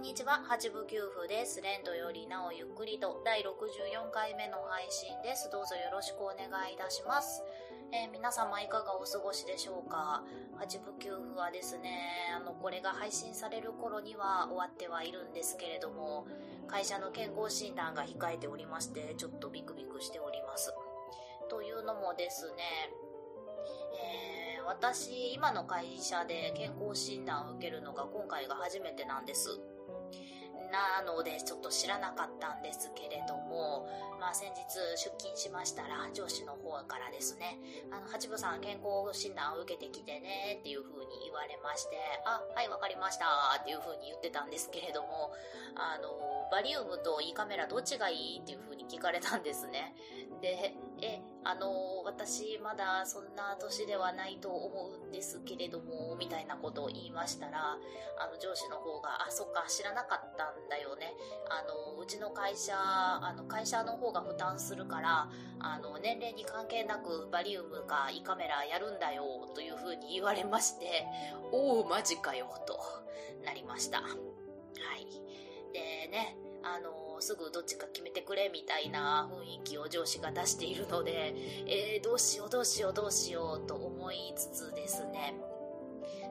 んにちは、八部九夫です。レンドよりなおゆっくりと第64回目の配信です。どうぞよろしくお願いいたします。えー、皆様いかがお過ごしでしょうか？八部九夫はですね、あの、これが配信される頃には終わってはいるんですけれども、会社の健康診断が控えておりまして、ちょっとビクビクしております。というのもですね、えー、私、今の会社で健康診断を受けるのが今回が初めてなんです。なのでちょっと知らなかったんですけれども、まあ先日出勤しましたら上司の方からですね、あの、八部さん健康診断を受けてきてねっていう風に言われまして、あ、はいわかりましたっていう風に言ってたんですけれども、あの、バリウムといいカメラどっちがいいっていう風に聞かれたんですね。で、え、あの、私まだそんな年ではないと思うんですけれども、みたいなことを言いましたら、あの上司の方が、あ、そっか、知らなかったんだよね。あの、うちの会社、あの、会社の方が負担するから、あの、年齢に関係なくバリウムか胃カメラやるんだよ、という風に言われまして、おお、マジかよ、となりました。はい。でね、あの、すぐどっちか決めてくれみたいな雰囲気を上司が出しているので、えー、どうしようどうしようどうしようと思いつつですね、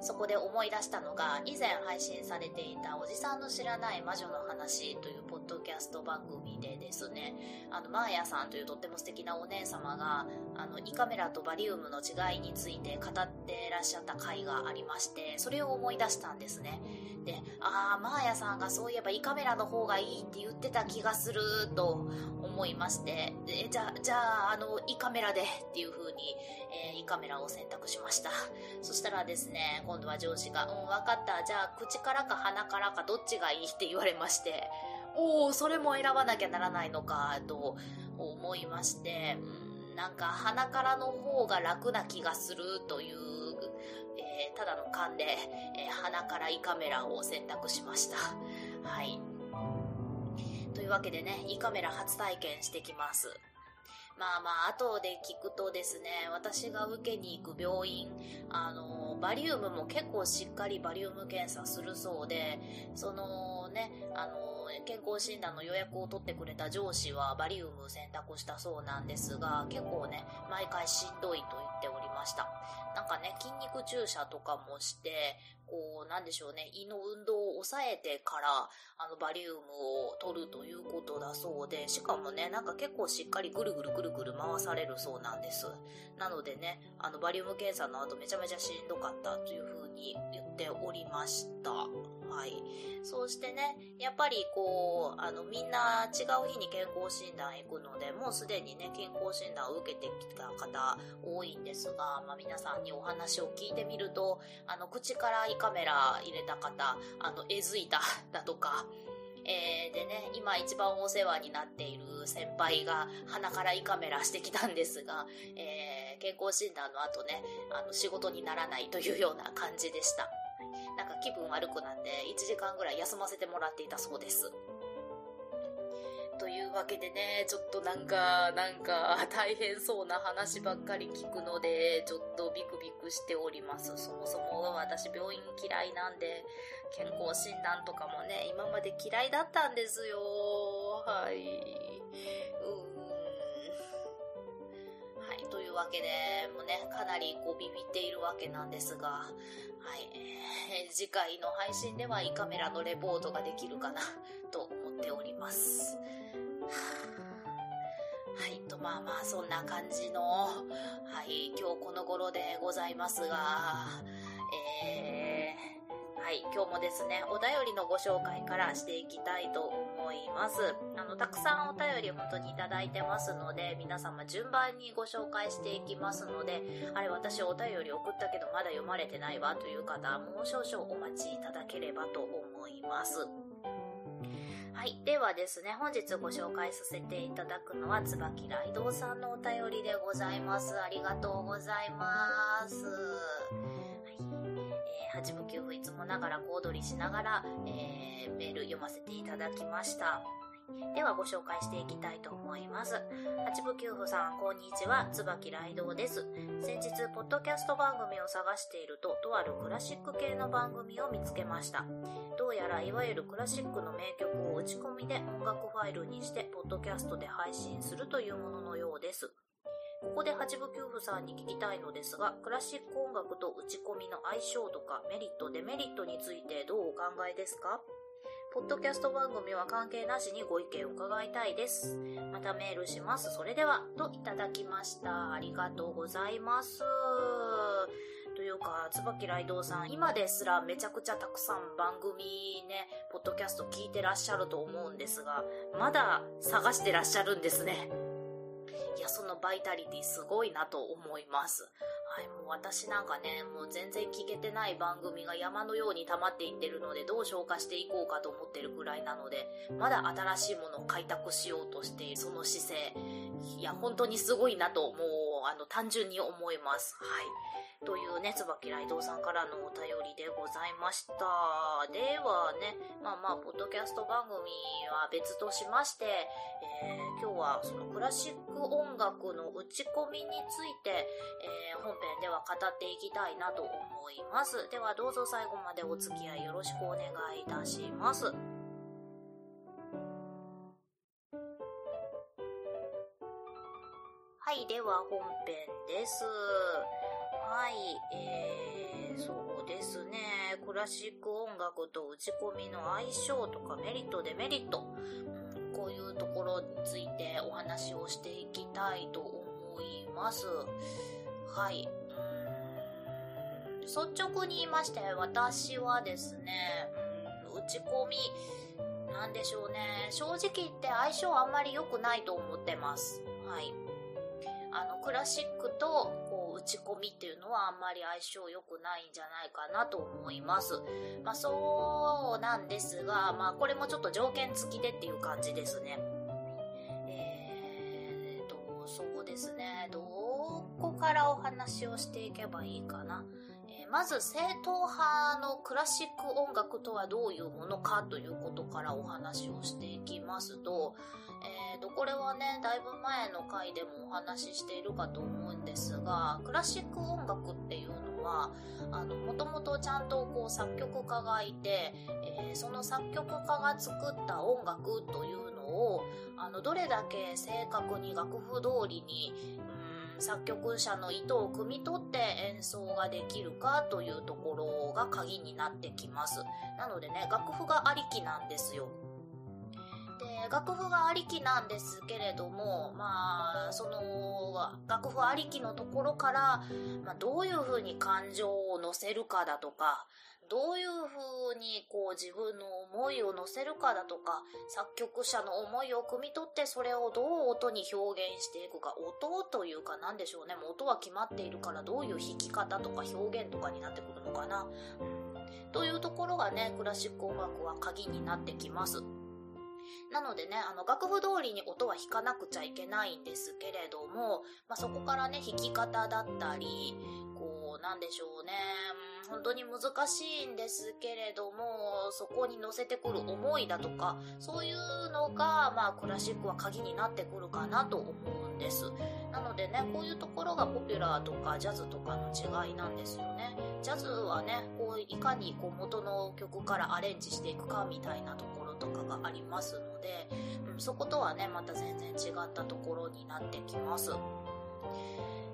そこで思い出したのが、以前配信されていたおじさんの知らない魔女の話というポッドキャスト番組でですね、あの、マーヤさんというとっても素敵なお姉様が、あの、胃カメラとバリウムの違いについて語ってらっしゃった回がありまして、それを思い出したんですね。で、ああ、マーヤさんがそういえば胃カメラの方がいいって言ってた気がすると思いまして、じゃあ、じゃあ、あの、胃カメラでっていう風に、えー、胃カメラを選択しました。そしたらですね、今度は上司が、うん、わかった。じゃあ、口からか鼻からかどっちがいいって言われまして、おお、それも選ばなきゃならないのか、と思いまして、うん、なんか鼻からの方が楽な気がするという、えー、ただの勘で、えー、鼻から胃カメラを選択しました。はい。というわけでね、胃カメラ初体験してきます。まあまあ、後で聞くとですね、私が受けに行く病院、あの、バリウムも結構しっかりバリウム検査するそうで、そのね、あの、健康診断の予約を取ってくれた上司はバリウム選択したそうなんですが、結構ね、毎回しんどいと言っておりました。なんかね、筋肉注射とかもして、こう、なんでしょうね、胃の運動を抑えてから、あの、バリウムを取るということだそうで、しかもね、なんか結構しっかりぐるぐるぐるぐる回されるそうなんです。なのでね、あの、バリウム検査の後めちゃめちゃしんどかったというふうにておりました。はい。そうしてね、やっぱりこう、あの、みんな違う日に健康診断行くので、もうすでにね、健康診断を受けてきた方多いんですが、まあ皆さんにお話を聞いてみると、あの、口から胃カメラ入れた方、あの、えずいただとか、えー、でね、今一番お世話になっている先輩が鼻から胃カメラしてきたんですが、えー、健康診断の後ね、あの、仕事にならないというような感じでした。なんか気分悪くなって1時間ぐらい休ませてもらっていたそうです。というわけでね、ちょっとなんか、なんか大変そうな話ばっかり聞くので、ちょっとビクビクしております。そもそも私病院嫌いなんで、健康診断とかもね、今まで嫌いだったんですよ。はい。わけで、もうね、かなりこうビビっているわけなんですが、はい、えー、次回の配信では胃カメラのレポートができるかな、と思っております。はい、と、まあまあ、そんな感じの、はい、今日この頃でございますが、えー、はい、今日もですね、お便りのご紹介からしていきたいと思います。あの、たくさんお便り本当にいただいてますので、皆様順番にご紹介していきますので、あれ私お便り送ったけどまだ読まれてないわという方、もう少々お待ちいただければと思います。はい。ではですね、本日ご紹介させていただくのは、椿ライドウさんのお便りでございます。ありがとうございます。はい。えー、八部九夫いつもながら小躍りしながら、えー、メール読ませていただきました。ではご紹介していきたいと思います。八部九夫さん、こんにちは。椿ライドウです。先日、ポッドキャスト番組を探していると、とあるクラシック系の番組を見つけました。どうやらいわゆるクラシックの名曲を打ち込みで音楽ファイルにして、ポッドキャストで配信するというもののようです。ここで八部九夫さんに聞きたいのですが、クラシック音楽と打ち込みの相性とかメリット、デメリットについてどうお考えですか？ポッドキャスト番組は関係なしにご意見を伺いたいです。またメールします。それでは、といただきました。ありがとうございます。というか、椿ライドウさん、今ですらめちゃくちゃたくさん番組ね、ポッドキャスト聞いてらっしゃると思うんですが、まだ探してらっしゃるんですね。いや、そのバイタリティすごいなと思います。はい、もう私なんかね、もう全然聞けてない番組が山のように溜まっていってるので、どう消化していこうかと思ってるくらいなので、まだ新しいものを開拓しようとしているその姿勢、いや、本当にすごいなと、もう、あの、単純に思います。はい。というね、椿ライドウさんからのお便りでございました。ではね、まあまあ、ポッドキャスト番組は別としまして、えー今日はそのクラシック音楽の打ち込みについて、えー本編では語っていきたいなと思います。ではどうぞ最後までお付き合いよろしくお願いいたします。はい、では本編です。はい、えー、そうですね。クラシック音楽と打ち込みの相性とかメリット、デメリット、うんこういうところについてお話をしていきたいと思います。はい。うん率直に言いまして、私はですね、うん打ち込み、なんでしょうね。正直言って相性あんまり良くないと思ってます。はい。あの、クラシックと、こう、打ち込みっていうのはあんまり相性良くないんじゃないかなと思います。まあ、そうなんですが、まあ、これもちょっと条件付きでっていう感じですね。えーと、そうですね。どこからお話をしていけばいいかな。まず、正統派のクラシック音楽とはどういうものかということからお話をしていきますと、えーと、これはね、だいぶ前の回でもお話ししているかと思うんですが、クラシック音楽っていうのは、もともとちゃんとこう作曲家がいて、えーその作曲家が作った音楽というのを、あの、どれだけ正確に楽譜通りに、作曲者の意図を汲み取って演奏ができるかというところが鍵になってきます。なのでね、楽譜がありきなんですよ。で、楽譜がありきなんですけれども、まあ、その、楽譜ありきのところから、まあ、どういうふうに感情を乗せるかだとか、どういうふうにこう自分の思いを乗せるかだとか、作曲者の思いを汲み取ってそれをどう音に表現していくか、音というかなんでしょうね、もう音は決まっているからどういう弾き方とか表現とかになってくるのかな。うん、というところがね、クラシック音楽は鍵になってきます。なのでね、あの、楽譜通りに音は弾かなくちゃいけないんですけれども、まあ、そこからね、弾き方だったり、こう、なんでしょうね、本当に難しいんですけれども、そこに乗せてくる思いだとか、そういうのが、まあ、クラシックは鍵になってくるかなと思うんです。なのでね、こういうところがポピュラーとかジャズとかの違いなんですよね。ジャズはね、こう、いかにこう元の曲からアレンジしていくかみたいなところとかがありますので、うん、そことはね、また全然違ったところになってきます。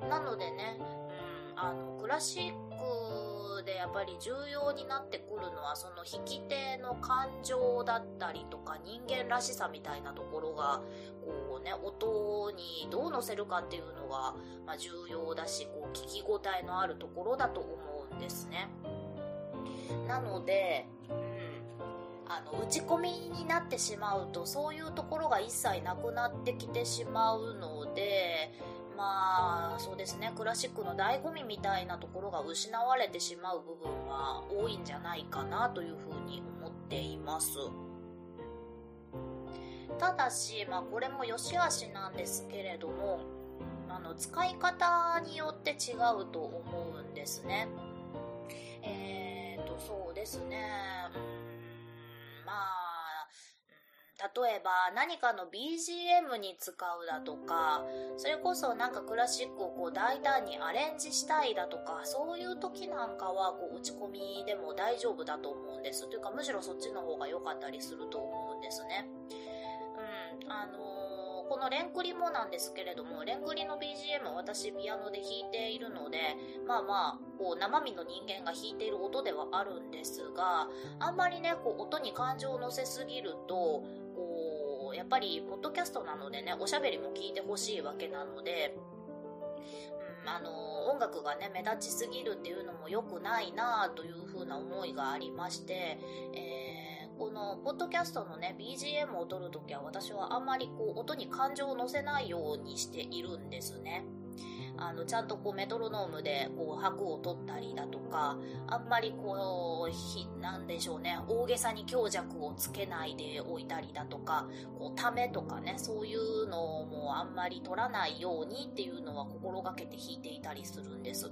なのでね、あの、クラシックでやっぱり重要になってくるのはその弾き手の感情だったりとか人間らしさみたいなところがこうね音にどう乗せるかっていうのが、まあ、重要だしこう聞き応えのあるところだと思うんですね。なので、うん、あの打ち込みになってしまうとそういうところが一切なくなってきてしまうのでまあ、そうですね、クラシックの醍醐味みたいなところが失われてしまう部分は多いんじゃないかなというふうに思っています。ただし、まあ、これも良し悪しなんですけれども、あの、使い方によって違うと思うんですね。えーと、そうですね。ま例えば何かの BGM に使うだとか、それこそなんかクラシックをこう大胆にアレンジしたいだとか、そういう時なんかはこう打ち込みでも大丈夫だと思うんです。というかむしろそっちの方が良かったりすると思うんですね。うん、あのーこのレンクリもなんですけれども、レンクリの BGM 私ピアノで弾いているので、まあまあ、こう生身の人間が弾いている音ではあるんですが、あんまりね、こう音に感情を乗せすぎると、やっぱりポッドキャストなのでね、おしゃべりも聞いてほしいわけなので、うん、あの、音楽がね、目立ちすぎるっていうのも良くないなというふうな思いがありまして、えーこのポッドキャストのね BGM を撮るときは私はあんまりこう音に感情を乗せないようにしているんですね。あの、ちゃんとこうメトロノームでこう拍を取ったりだとか、あんまりこう、なんでしょうね、大げさに強弱をつけないでおいたりだとか、こう、ためとかね、そういうのもあんまり取らないようにっていうのは心がけて弾いていたりするんです。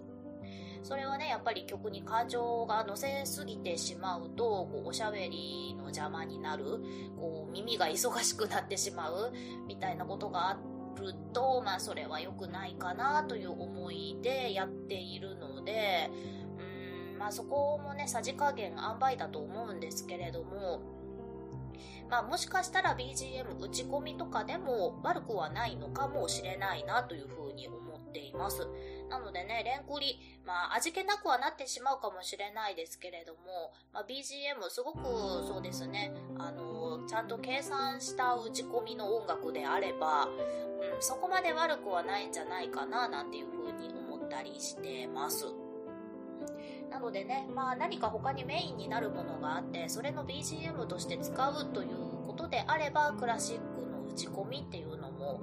それはね、やっぱり曲に感情が乗せすぎてしまうと、こう、おしゃべりの邪魔になる、こう、耳が忙しくなってしまう、みたいなことがあってると、まあ、それは良くないかな、という思いでやっているので、うん、まあ、そこもね、さじ加減塩梅だと思うんですけれども、まあ、もしかしたら BGM 打ち込みとかでも悪くはないのかもしれないなというふうに思っています。なのでね、レンクリ、まあ、味気なくはなってしまうかもしれないですけれども、まあ、BGM すごくそうですね、あの、ちゃんと計算した打ち込みの音楽であれば、うん、そこまで悪くはないんじゃないかな、なんていうふうに思ったりしてます。なのでね、まあ何か他にメインになるものがあって、それの BGM として使うということであれば、クラシックの打ち込みっていうのも、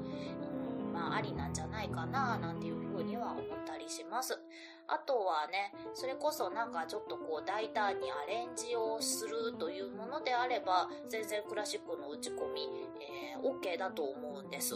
まあ、ありなんじゃないかな、なんていうふうには思ったりします。あとはね、それこそなんかちょっとこう大胆にアレンジをするというものであれば、全然クラシックの打ち込み、えー、OK だと思うんです。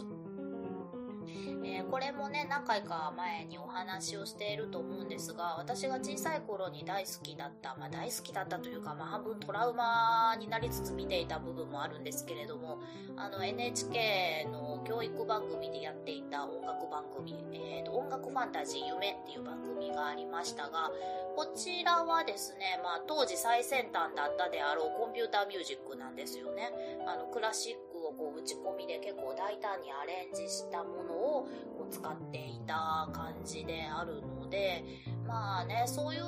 えー、これもね、何回か前にお話をしていると思うんですが、私が小さい頃に大好きだった、まあ大好きだったというか、まあ半分トラウマになりつつ見ていた部分もあるんですけれども、あの NHK の教育番組でやっていた音楽番組、えーと、音楽ファンタジー夢っていう番組がありましたが、こちらはですね、まあ当時最先端だったであろうコンピューターミュージックなんですよね。あのクラシックをこう打ち込みで結構大胆にアレンジしたものをこう使っていた感じであるので、まあね、そういう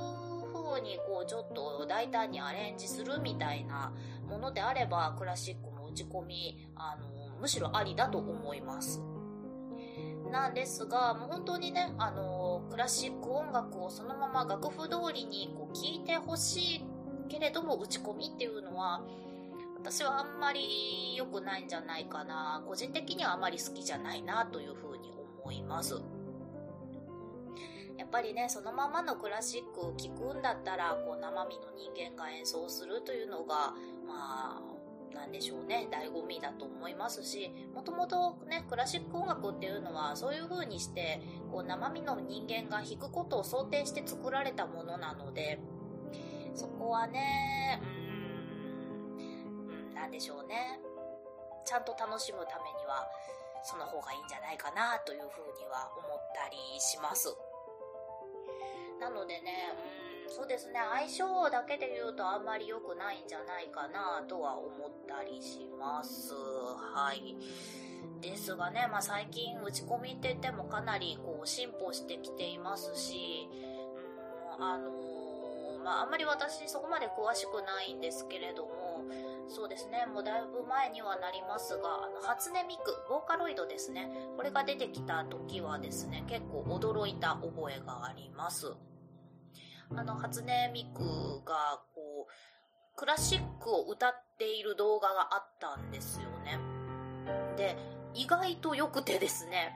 風にこうちょっと大胆にアレンジするみたいなものであれば、クラシックの打ち込み、あの、むしろありだと思います。なんですが、もう本当にね、あの、クラシック音楽をそのまま楽譜通りにこう聴いてほしいけれども打ち込みっていうのは、私はあんまり良くないんじゃないかな。個人的にはあまり好きじゃないなというふうに思います。やっぱりね、そのままのクラシックを聴くんだったら、こう生身の人間が演奏するというのが、まあ、なんでしょうね、醍醐味だと思いますし、もともとね、クラシック音楽っていうのはそういう風にして、こう生身の人間が弾くことを想定して作られたものなので、そこはね、うんんでしょうね。ちゃんと楽しむためには、その方がいいんじゃないかなというふうには思ったりします。なのでね、うん、そうですね、相性だけで言うとあんまり良くないんじゃないかなとは思ったりします。はい。ですがね、まあ最近打ち込みって言ってもかなりこう進歩してきていますし、うん、あのー、まああんまり私そこまで詳しくないんですけれども、そうですね、もうだいぶ前にはなりますが、あの、初音ミク、ボーカロイドですね。これが出てきた時はですね、結構驚いた覚えがあります。あの、初音ミクが、こう、クラシックを歌っている動画があったんですよね。で、意外と良くてですね、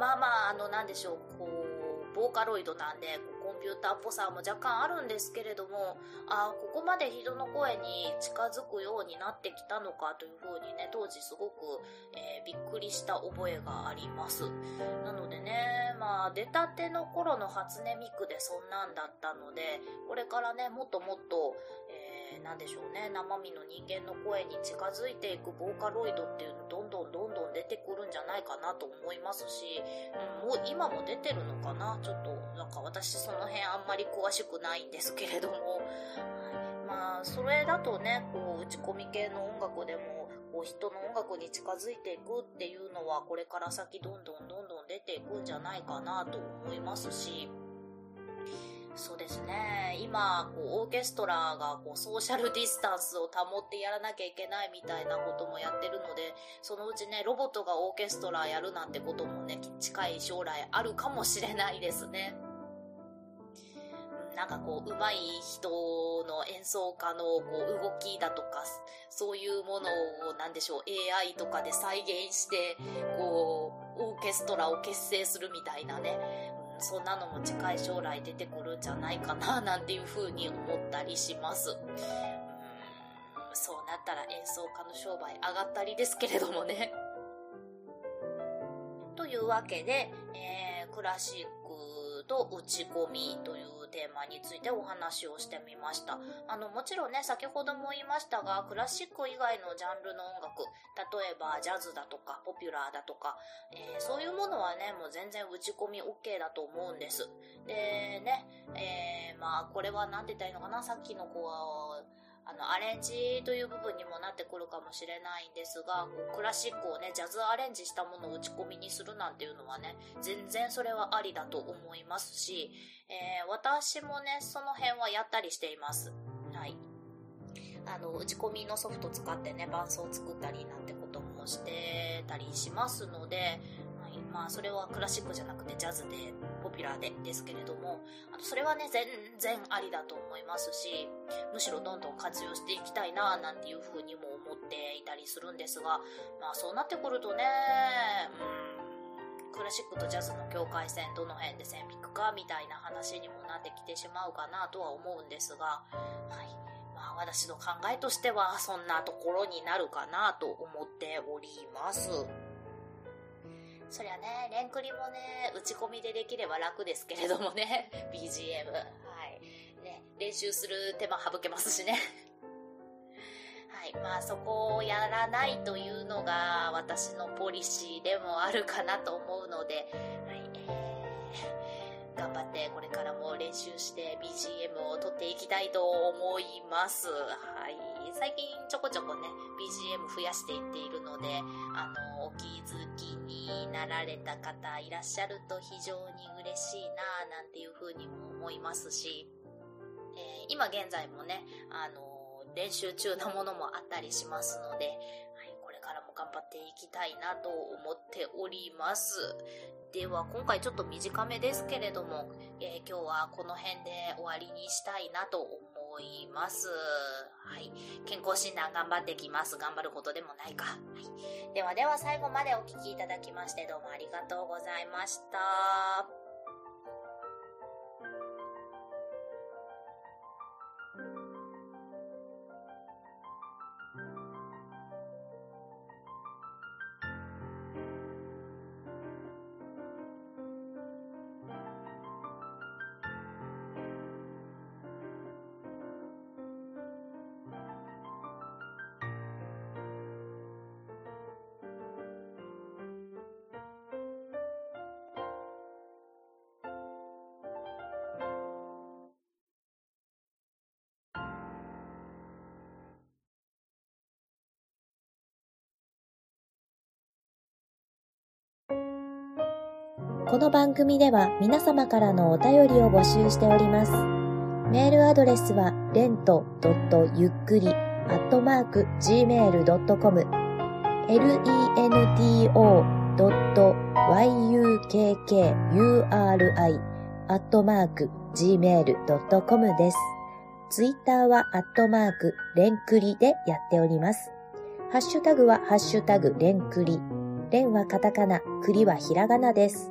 まあまあ、あの、なんでしょう、こう、ボーカロイドなんでこう、コンピューターっぽさも若干あるんですけれども、ああここまで人の声に近づくようになってきたのかというふうにね、当時すごく、えー、びっくりした覚えがあります。なのでね、まあ、出たての頃の初音ミクでそんなんだったので、これからね、もっともっと、えー、なんでしょうね、生身の人間の声に近づいていくボーカロイドっていうのどんどんどん出てくるんじゃないかなと思いますし、うん、もう今も出てるのかな？ちょっと、なんか私その辺あんまり詳しくないんですけれども、まあ、それだとね、こう、打ち込み系の音楽でも、こう人の音楽に近づいていくっていうのはこれから先どんどんどんどん出ていくんじゃないかなと思いますし、そうですね。今、こう、オーケストラが、こう、ソーシャルディスタンスを保ってやらなきゃいけないみたいなこともやってるので、そのうちね、ロボットがオーケストラやるなんてこともね、近い将来あるかもしれないですね。なんかこう、上手い人の演奏家のこう動きだとか、そういうものを、なんでしょう、AI とかで再現して、こう、オーケストラを結成するみたいなね、そんなのも近い将来出てくるんじゃないかななんていう風に思ったりします。うんそうなったら演奏家の商売上がったりですけれどもね。というわけで、えー、クラシックと打ち込みというテーマについてお話をしてみました。あの、もちろんね、先ほども言いましたが、クラシック以外のジャンルの音楽、例えばジャズだとか、ポピュラーだとか、えー、そういうものはね、もう全然打ち込み OK だと思うんです。で、ね、えー、まあ、これは何て言ったらいいのかな、さっきの子は、あの、アレンジという部分にもなってくるかもしれないんですが、こうクラシックをね、ジャズアレンジしたものを打ち込みにするなんていうのはね、全然それはありだと思いますし、えー、私もね、その辺はやったりしています。はい。あの、打ち込みのソフト使ってね、伴奏を作ったりなんてこともしてたりしますので、まあ、それはクラシックじゃなくてジャズで、ポピュラーでですけれども、あとそれはね、全然ありだと思いますし、むしろどんどん活用していきたいな、なんていうふうにも思っていたりするんですが、まあそうなってくるとね、うんクラシックとジャズの境界線どの辺で線引くかみたいな話にもなってきてしまうかなとは思うんですが、はい。まあ私の考えとしてはそんなところになるかなと思っております。そりゃね、レンクリもね、打ち込みでできれば楽ですけれどもね、BGM。はい。ね、練習する手間省けますしね。い。まあそこをやらないというのが私のポリシーでもあるかなと思うので、はい、えー、頑張ってこれからも練習して BGM を撮っていきたいと思います。はい。最近ちょこちょこね、BGM 増やしていっているので、あの、お気づきになられた方いらっしゃると非常に嬉しいななんていうふうにも思いますし、えー、今現在もね、あの、練習中なものもあったりしますので、はい、これからも頑張っていきたいなと思っております。では、今回ちょっと短めですけれども、えー、今日はこの辺で終わりにしたいなと思います。はい。健康診断頑張ってきます。頑張ることでもないか。はい。ではでは最後までお聴きいただきましてどうもありがとうございました。この番組では皆様からのお便りを募集しております。メールアドレスは、レントゆっくり、アットマーク、gmail.com、lento.yukkuri、アットマーク、gmail.com です。ツイッターは、アットマーク、レンクリでやっております。ハッシュタグは、ハッシュタグ、レンクリ。レンはカタカナ、クリはひらがなです。